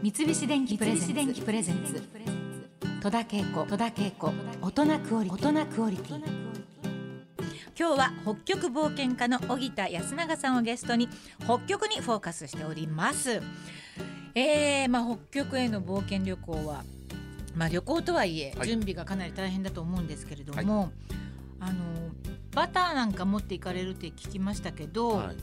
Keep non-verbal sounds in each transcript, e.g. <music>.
三菱電機プレゼンツ。戸田恵子。戸田恵子。大人クオリ大人クオリティ。今日は北極冒険家の荻田安永さんをゲストに北極にフォーカスしております。えー、まあ北極への冒険旅行はまあ旅行とはいえ、はい。準備がかなり大変だと思うんですけれども、あのバターなんか持っていかれるって聞きましたけど、はい、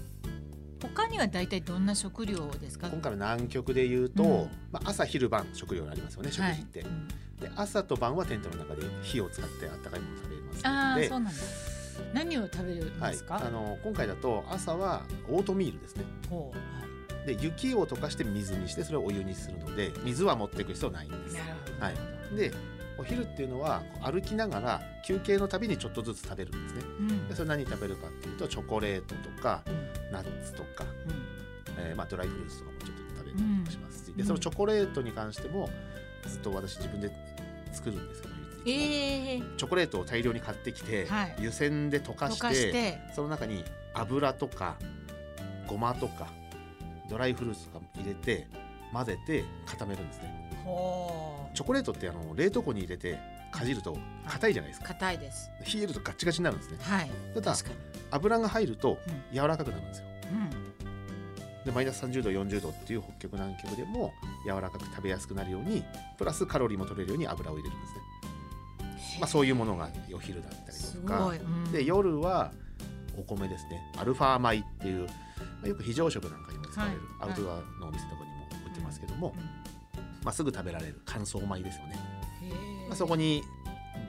他には大体どんな食料ですか？今回の南極で言うと、うん。まあ、朝昼晩食料がありますよね食事って、はいうんで朝と晩はテントの中で火を使ってあったかいものを食べますああのでそうなんだ。何を食べるんはい。ですか？、あの今回だと朝はオートミールですね。はい。で雪を溶かして水にしてそれをお湯にするので水は持っていく必要ないんです。はい。でお昼っていうのは歩きながら休憩のたびにちょっとずつ食べるんですね。うん。でそれ何食べるかっていうとチョコレートとかうんナッツとか、うん。えーまあ、ドライフルーツとかもちょっと食べたりもします。し、うん。でそのチョコレートに関してもずっと私自分で作るんですけど、ええチョコレートを大量に買ってきて、はい。湯煎で溶か溶して。その中に油とかごまとかドライフルーツとか入れて混ぜて固めるんですね。チョコレートってあの冷凍庫に入れてかじると硬いじゃないですか。硬いです。冷えるとガッチガチになるんですね。はい。ただ。油が入るとうん。柔らかくなるんですよ。うん。でマイナス30度40度っていう北極南極でも柔らかく食べやすくなるようにプラスカロリーも取れるように油を入れるんですね、まあ、そういうものがお昼だったりすとか。ごい。うん。で夜はお米ですね。アルファ米っていう、まあ、よく非常食なんかにも使われる、はい。アウトドアのお店とかにも売ってますけども、うん。まあ、すぐ食べられる乾燥米ですよね、まあ、そこに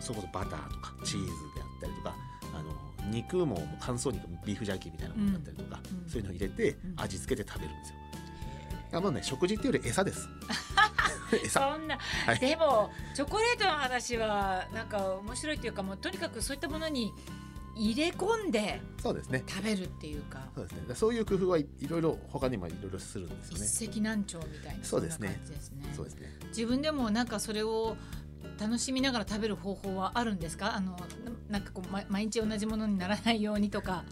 それこそバターとかチーズであったりとかあの肉も乾燥肉ビーフジャーキーみたいなものだったりとか、うんそういうのを入れてん味付けて食べるんですよ。あまあね食事っていうより餌です。<laughs> 餌。そんな、はいでもチョコレートの話はなんか面白いっていうかもうとにかくそういったものに入れ込んでそうですね。食べるっていうか、そうですね。そういう工夫はいいろいろ他にもいろいろするんですよ一ね。石何鳥みたいなそうですねねそうですね。自分でもなんかそれを楽しみながら食べる方法はあるんですか？あのななんかこう、ま、毎日同じものにならないようにとか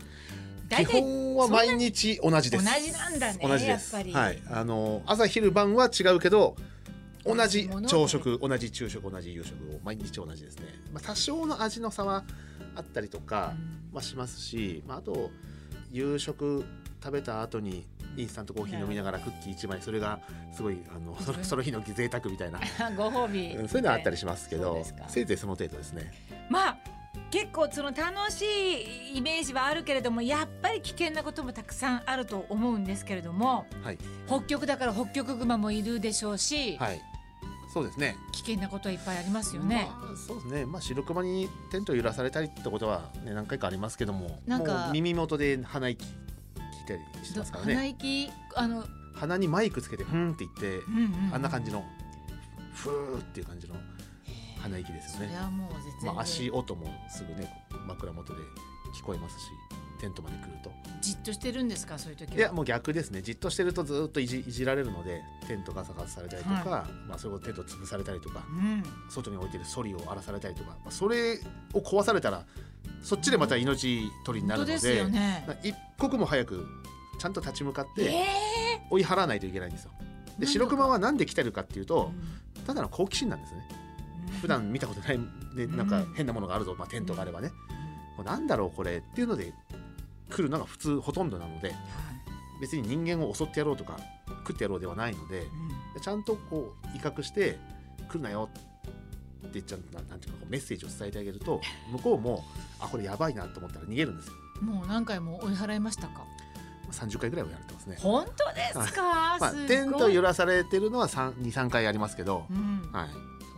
基本は毎日同じです。同じなんだね同じです。やっぱりはい。あの朝昼晩は違うけど。同じ朝食同じ昼食同じ夕食を毎日同じですね、まあ、多少の味の差はあったりとか、まあ、しますし、まあ、あと夕食食べた後にインスタントコーヒー飲みながらクッキー1枚それがすごいあのそのその日の贅沢みたいな、う <laughs> んご褒美うんそういうのはあったりしますけどせいぜいその程度ですね。まあ結構その楽しいイメージはあるけれどもやっぱり危険なこともたくさんあると思うんですけれどもはい、北極だから北極熊もいるでしょうし、はい、そうですね。危険なことはいっぱいありますよね。まあ、そうですね。まあ白熊にテントを揺らされたりってことはね何回かありますけども、なんか耳元で鼻息聞いたりしてますから鼻ね。息あの、鼻にマイクつけてふんって言って、うんうんうんあんな感じのふーっていう感じの鼻息ですよね。まあ足音もすぐね枕元で聞こえますし、テントまで来ると。じっとしてるんですか？そういう時は。いやもう逆ですね。じっとしてるとずっといじいじられるので、テントガサガサされたりとか、まあそれをテント潰されたりとか、うん、外に置いてるソリを荒らされたりとか、まあそれを壊されたらそっちでまた命取りになるので、でね。まあ一刻も早くちゃんと立ち向かってえ追い払わないといけないんですよ。で白熊はなんで来てるかっていうーと、ただの好奇心なんですね。普段見たことない、ね、なんか変なものがあるぞ、まあ、テントがあればね、これなんだろうこれっていうので来るのが普通ほとんどなのではい。別に人間を襲ってやろうとか食ってやろうではないのでうん。ちゃんとこう威嚇して来るなよってちゃんとなんなんていうかメッセージを伝えてあげると <laughs> 向こうもあこれやばいなと思ったら逃げるんですよ。もう何回も追い払いましたか？30回ぐらいはやられてますね、本当ですか？まあテント揺らされてるのは23回ありますけど、うん、はい、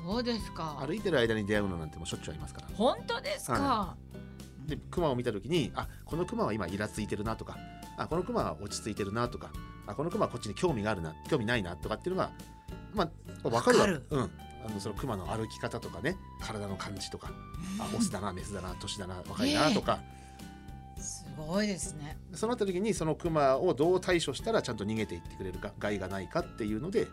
そうですか。歩いてる間に出会うのなんてもうしょっちゅうありますから。本当ですか？はでクマを見た時にあこのクマは今イラついてるなとかあこのクマは落ち着いてるなとかあこのクマはこっちに興味があるな興味ないなとかっていうのがまあ分かるわ。わかる。うんあのそのクマの歩き方とかね体の感じとかあオスだなメスだな年だな若いなとか、すごいですね。そうなった時にそのクマをどう対処したらちゃんと逃げていってくれるか害がないかっていうので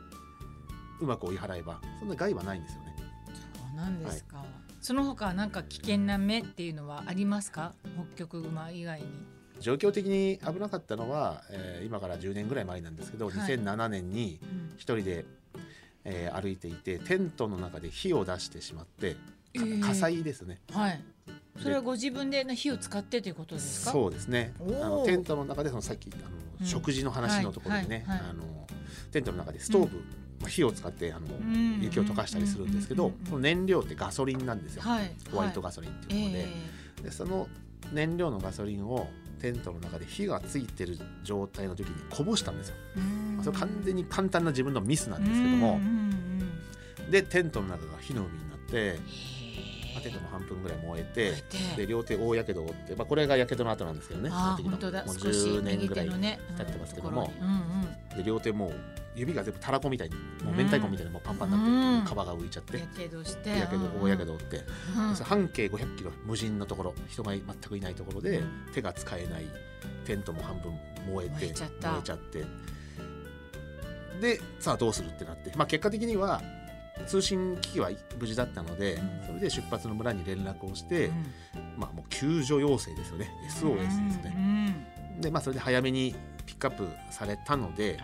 うまく追い払えばそんな害はないんですよね。そうなんですか。その他なんか危険な目っていうのはありますか？北極馬以外に。状況的に危なかったのは、えー今から10年ぐらい前なんですけど、はい2007年にうん一人でえー歩いていてテントの中で火を出してしまってかえー。火災ですね、はい。それはご自分で火を使ってということですか？そうですね。あのテントの中でそのさっきあの、うん。食事の話のところでね、はいはいはい。あのテントの中でストーブ、まあ、火を使ってあの、ん。雪を溶かしたりするんですけど、うんうんうんうんその燃料ってガソリンなんですよ、はいホワイトガソリンっていうので,、え。でその燃料のガソリンをテントの中で火がついてる状態の時にこぼしたんですよ。それ完全に簡単な自分のミスなんですけども、でテントの中が火の海になって、テントも半分ぐらい燃えーて。で両手大やけどを負って、まあ、これがやけどの後なんですけどね。もう少し10年右ぐらい経ってますけども。うんうん。で両手もう指が全部たらこみたいにもう明太子みたいにもうパンパンになって、うん。皮が浮いちゃってうんやけどして。やけど大やけどって、半径500キロ無人のところ人が全くいないところで、手が使えないテントも半分燃えて燃えちゃって。でさあどうするってなって、まあ、結果的には通信機器は無事だったので、うん。それで出発の村に連絡をして、うん。まあ、もう救助要請ですよね。SOS ですね、うん。でまあそれで早めにピックアップされたので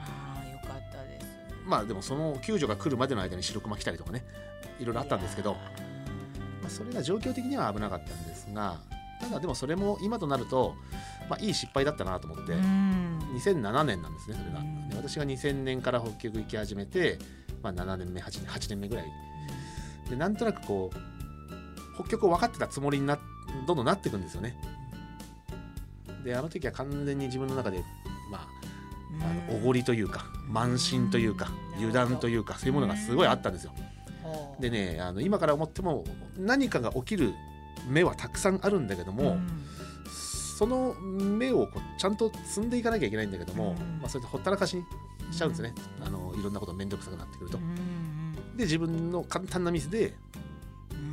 まあでもその救助が来るまでの間に白熊来たりとかねいろいろあったんですけど、まあ、それが状況的には危なかったんですがただでもそれも今となると、まあ、いい失敗だったなと思って、うん。2007年なんですねそれが、私が2000年から北極行き始めて、まあ、7年目8年 ,8 年目ぐらい。でなんとなくこう北極を分かってたつもりになどんどんなっていくんですよね。であの時は完全に自分の中でまああのおごりというか慢心というかうん油断というかそういうものがすごいあったんですよ。でねあの今から思っても何かが起きる目はたくさんあるんだけども、ん。その目をこうちゃんと積んでいかなきゃいけないんだけども、うん。まあ、それでほったらかしにしちゃうんですね、あのいろんなこと面倒くさくなってくると。うんで自分の簡単なミスで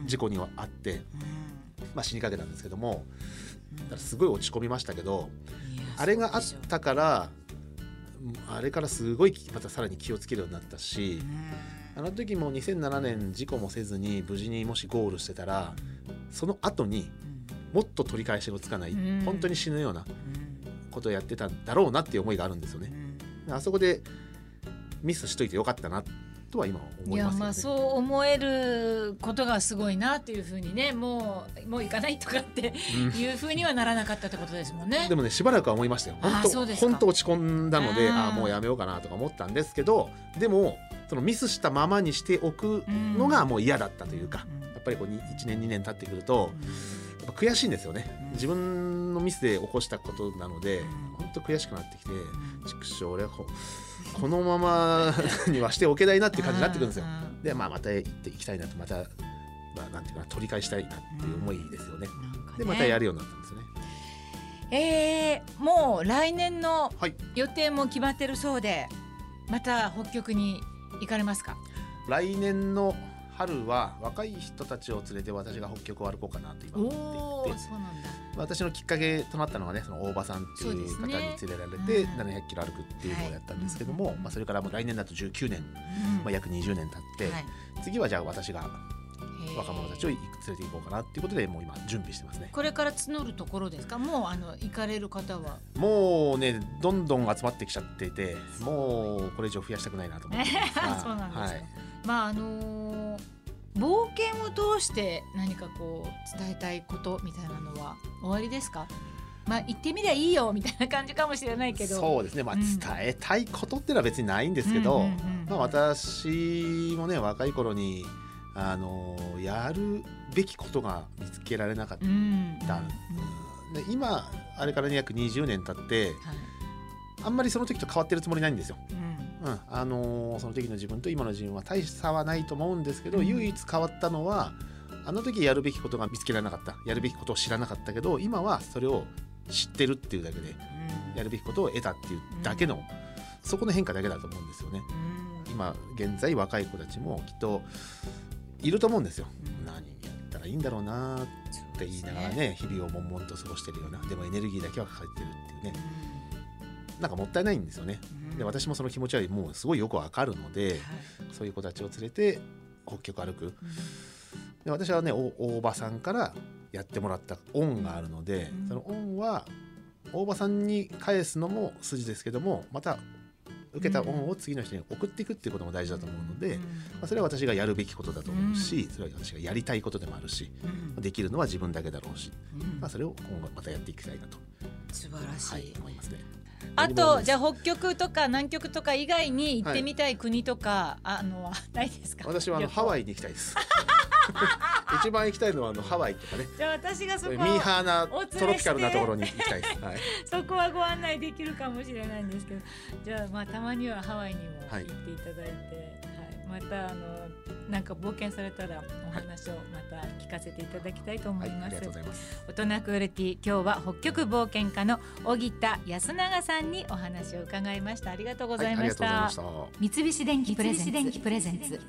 うん。事故にはあって、うん。まあ、死にかけたんですけどもだからすごい落ち込みましたけどあれがあったからうんあれからすごいまたさらに気をつけるようになったし。あの時も2007年事故もせずに無事にもしゴールしてたらその後にもっと取り返しのつかない、うん本当に死ぬようなことをやってたんだろうなっていう思いがあるんですよね。うんあそこでミスしといてよかったなとは今思いますよね。いやまあそう思えることがすごいなっていうふうにねもうもう行かないとかってうん。いうふうにはならなかったってことですもんね。でもねしばらくは思いましたよ。あ本当本当落ち込んだのでうんああもうやめようかなとか思ったんですけどでもそのミスしたままにしておくのがもう嫌だったというか、うん。やっぱりこうに1年2年経ってくるとやっぱ悔しいんですよね、うん。自分のミスで起こしたことなので、うん。本当悔しくなってきてうん。畜生俺はここのまま <laughs> にはしておけないなっていう感じになってくるんですよ。うんでまあまた行っていきたいなとまた、まあ、なんていうかな取り返したいなっていう思いですよね。なんかねでまたやるようになったんですよね。えー、もう来年のはい予定も決まってるそうでまた北極に行かれますか？来年の春は若い人たちを連れて私が北極を歩こうかなと今思っていて。私のきっかけとなったのはねその大場さんっていう方に連れられてうん。700キロ歩くっていうのをやったんですけども、はい。まあ、それからもう来年だと19年、うん。まあ、約20年経って、はい。次はじゃあ私が若者たちを連れて行こうかなっていうことでもう今準備してますね。これから募るところですか？もうあの行かれる方は？もうねどんどん集まってきちゃってい。てもうこれ以上増やしたくないなと思ってます。<laughs> そうなんですか。はい、まああのー冒険を通して何かこう伝えたいことみたいなのは終わりですか？まあ行ってみりゃいいよみたいな感じかもしれないけど。そうですね。まあうん。伝えたいことっていうのは別にないんですけど、うんうんうんまあ、私もね若い頃にあのやるべきことが見つけられなかった、うんだで今あれからね約20年経ってはい。あんまりその時と変わってるつもりないんですよ。うんうん、あのその時の自分と今の自分は大差はないと思うんですけど、うん。唯一変わったのはあの時やるべきことが見つけられなかった。やるべきことを知らなかったけど今はそれを知ってるっていうだけでやるべきことを得たっていうだけの、そこの変化だけだと思うんですよね。うん。今現在若い子たちもきっといると思うんですよ。うん。何やったらいいんだろうなって言いながらね日々を悶々と過ごしてるようなでもエネルギーだけは抱えてるっていうね。なんかもったいないんですよね。うんで私もその気持ちはもうすごいよくわかるのではい。そういう子たちを連れて北極歩く。で私はねお大場さんからやってもらった恩があるので、うん。その恩は大場さんに返すのも筋ですけどもまた受けた恩を次の人に送っていくっていうことも大事だと思うので、うん。まあ、それは私がやるべきことだと思うし、それは私がやりたいことでもあるし、うん。できるのは自分だけだろうし、うん。まあ、それを今後またやっていきたいなと、素晴らしい、はい、思いますね。あとじゃああ北極とか南極とか以外に行ってみたい国とか、あの <laughs> ないですか？私はあのハワイイに行きたいです。<laughs> 一番行きたいのはあのハワイとかね。じゃあ私がそこミーハーなトロピカルなところに行きたいです。はい、<laughs> そこはご案内できるかもしれないんですけど。じゃあまあたまにはハワイにも行っていただいて、はいまたあのなんか冒険されたらお話をまた聞かせていただきたいと思はいい、あます。りがとうございます。大人クオリティ今日は北極冒険家の荻田安永さんにお話を伺いました。ありがとうございました、はい、した。三菱電機プレゼンツ。電機プレゼンツ。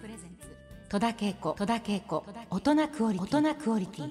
戸田恵子。戸田恵子。大人クオリティ。大人クオリティ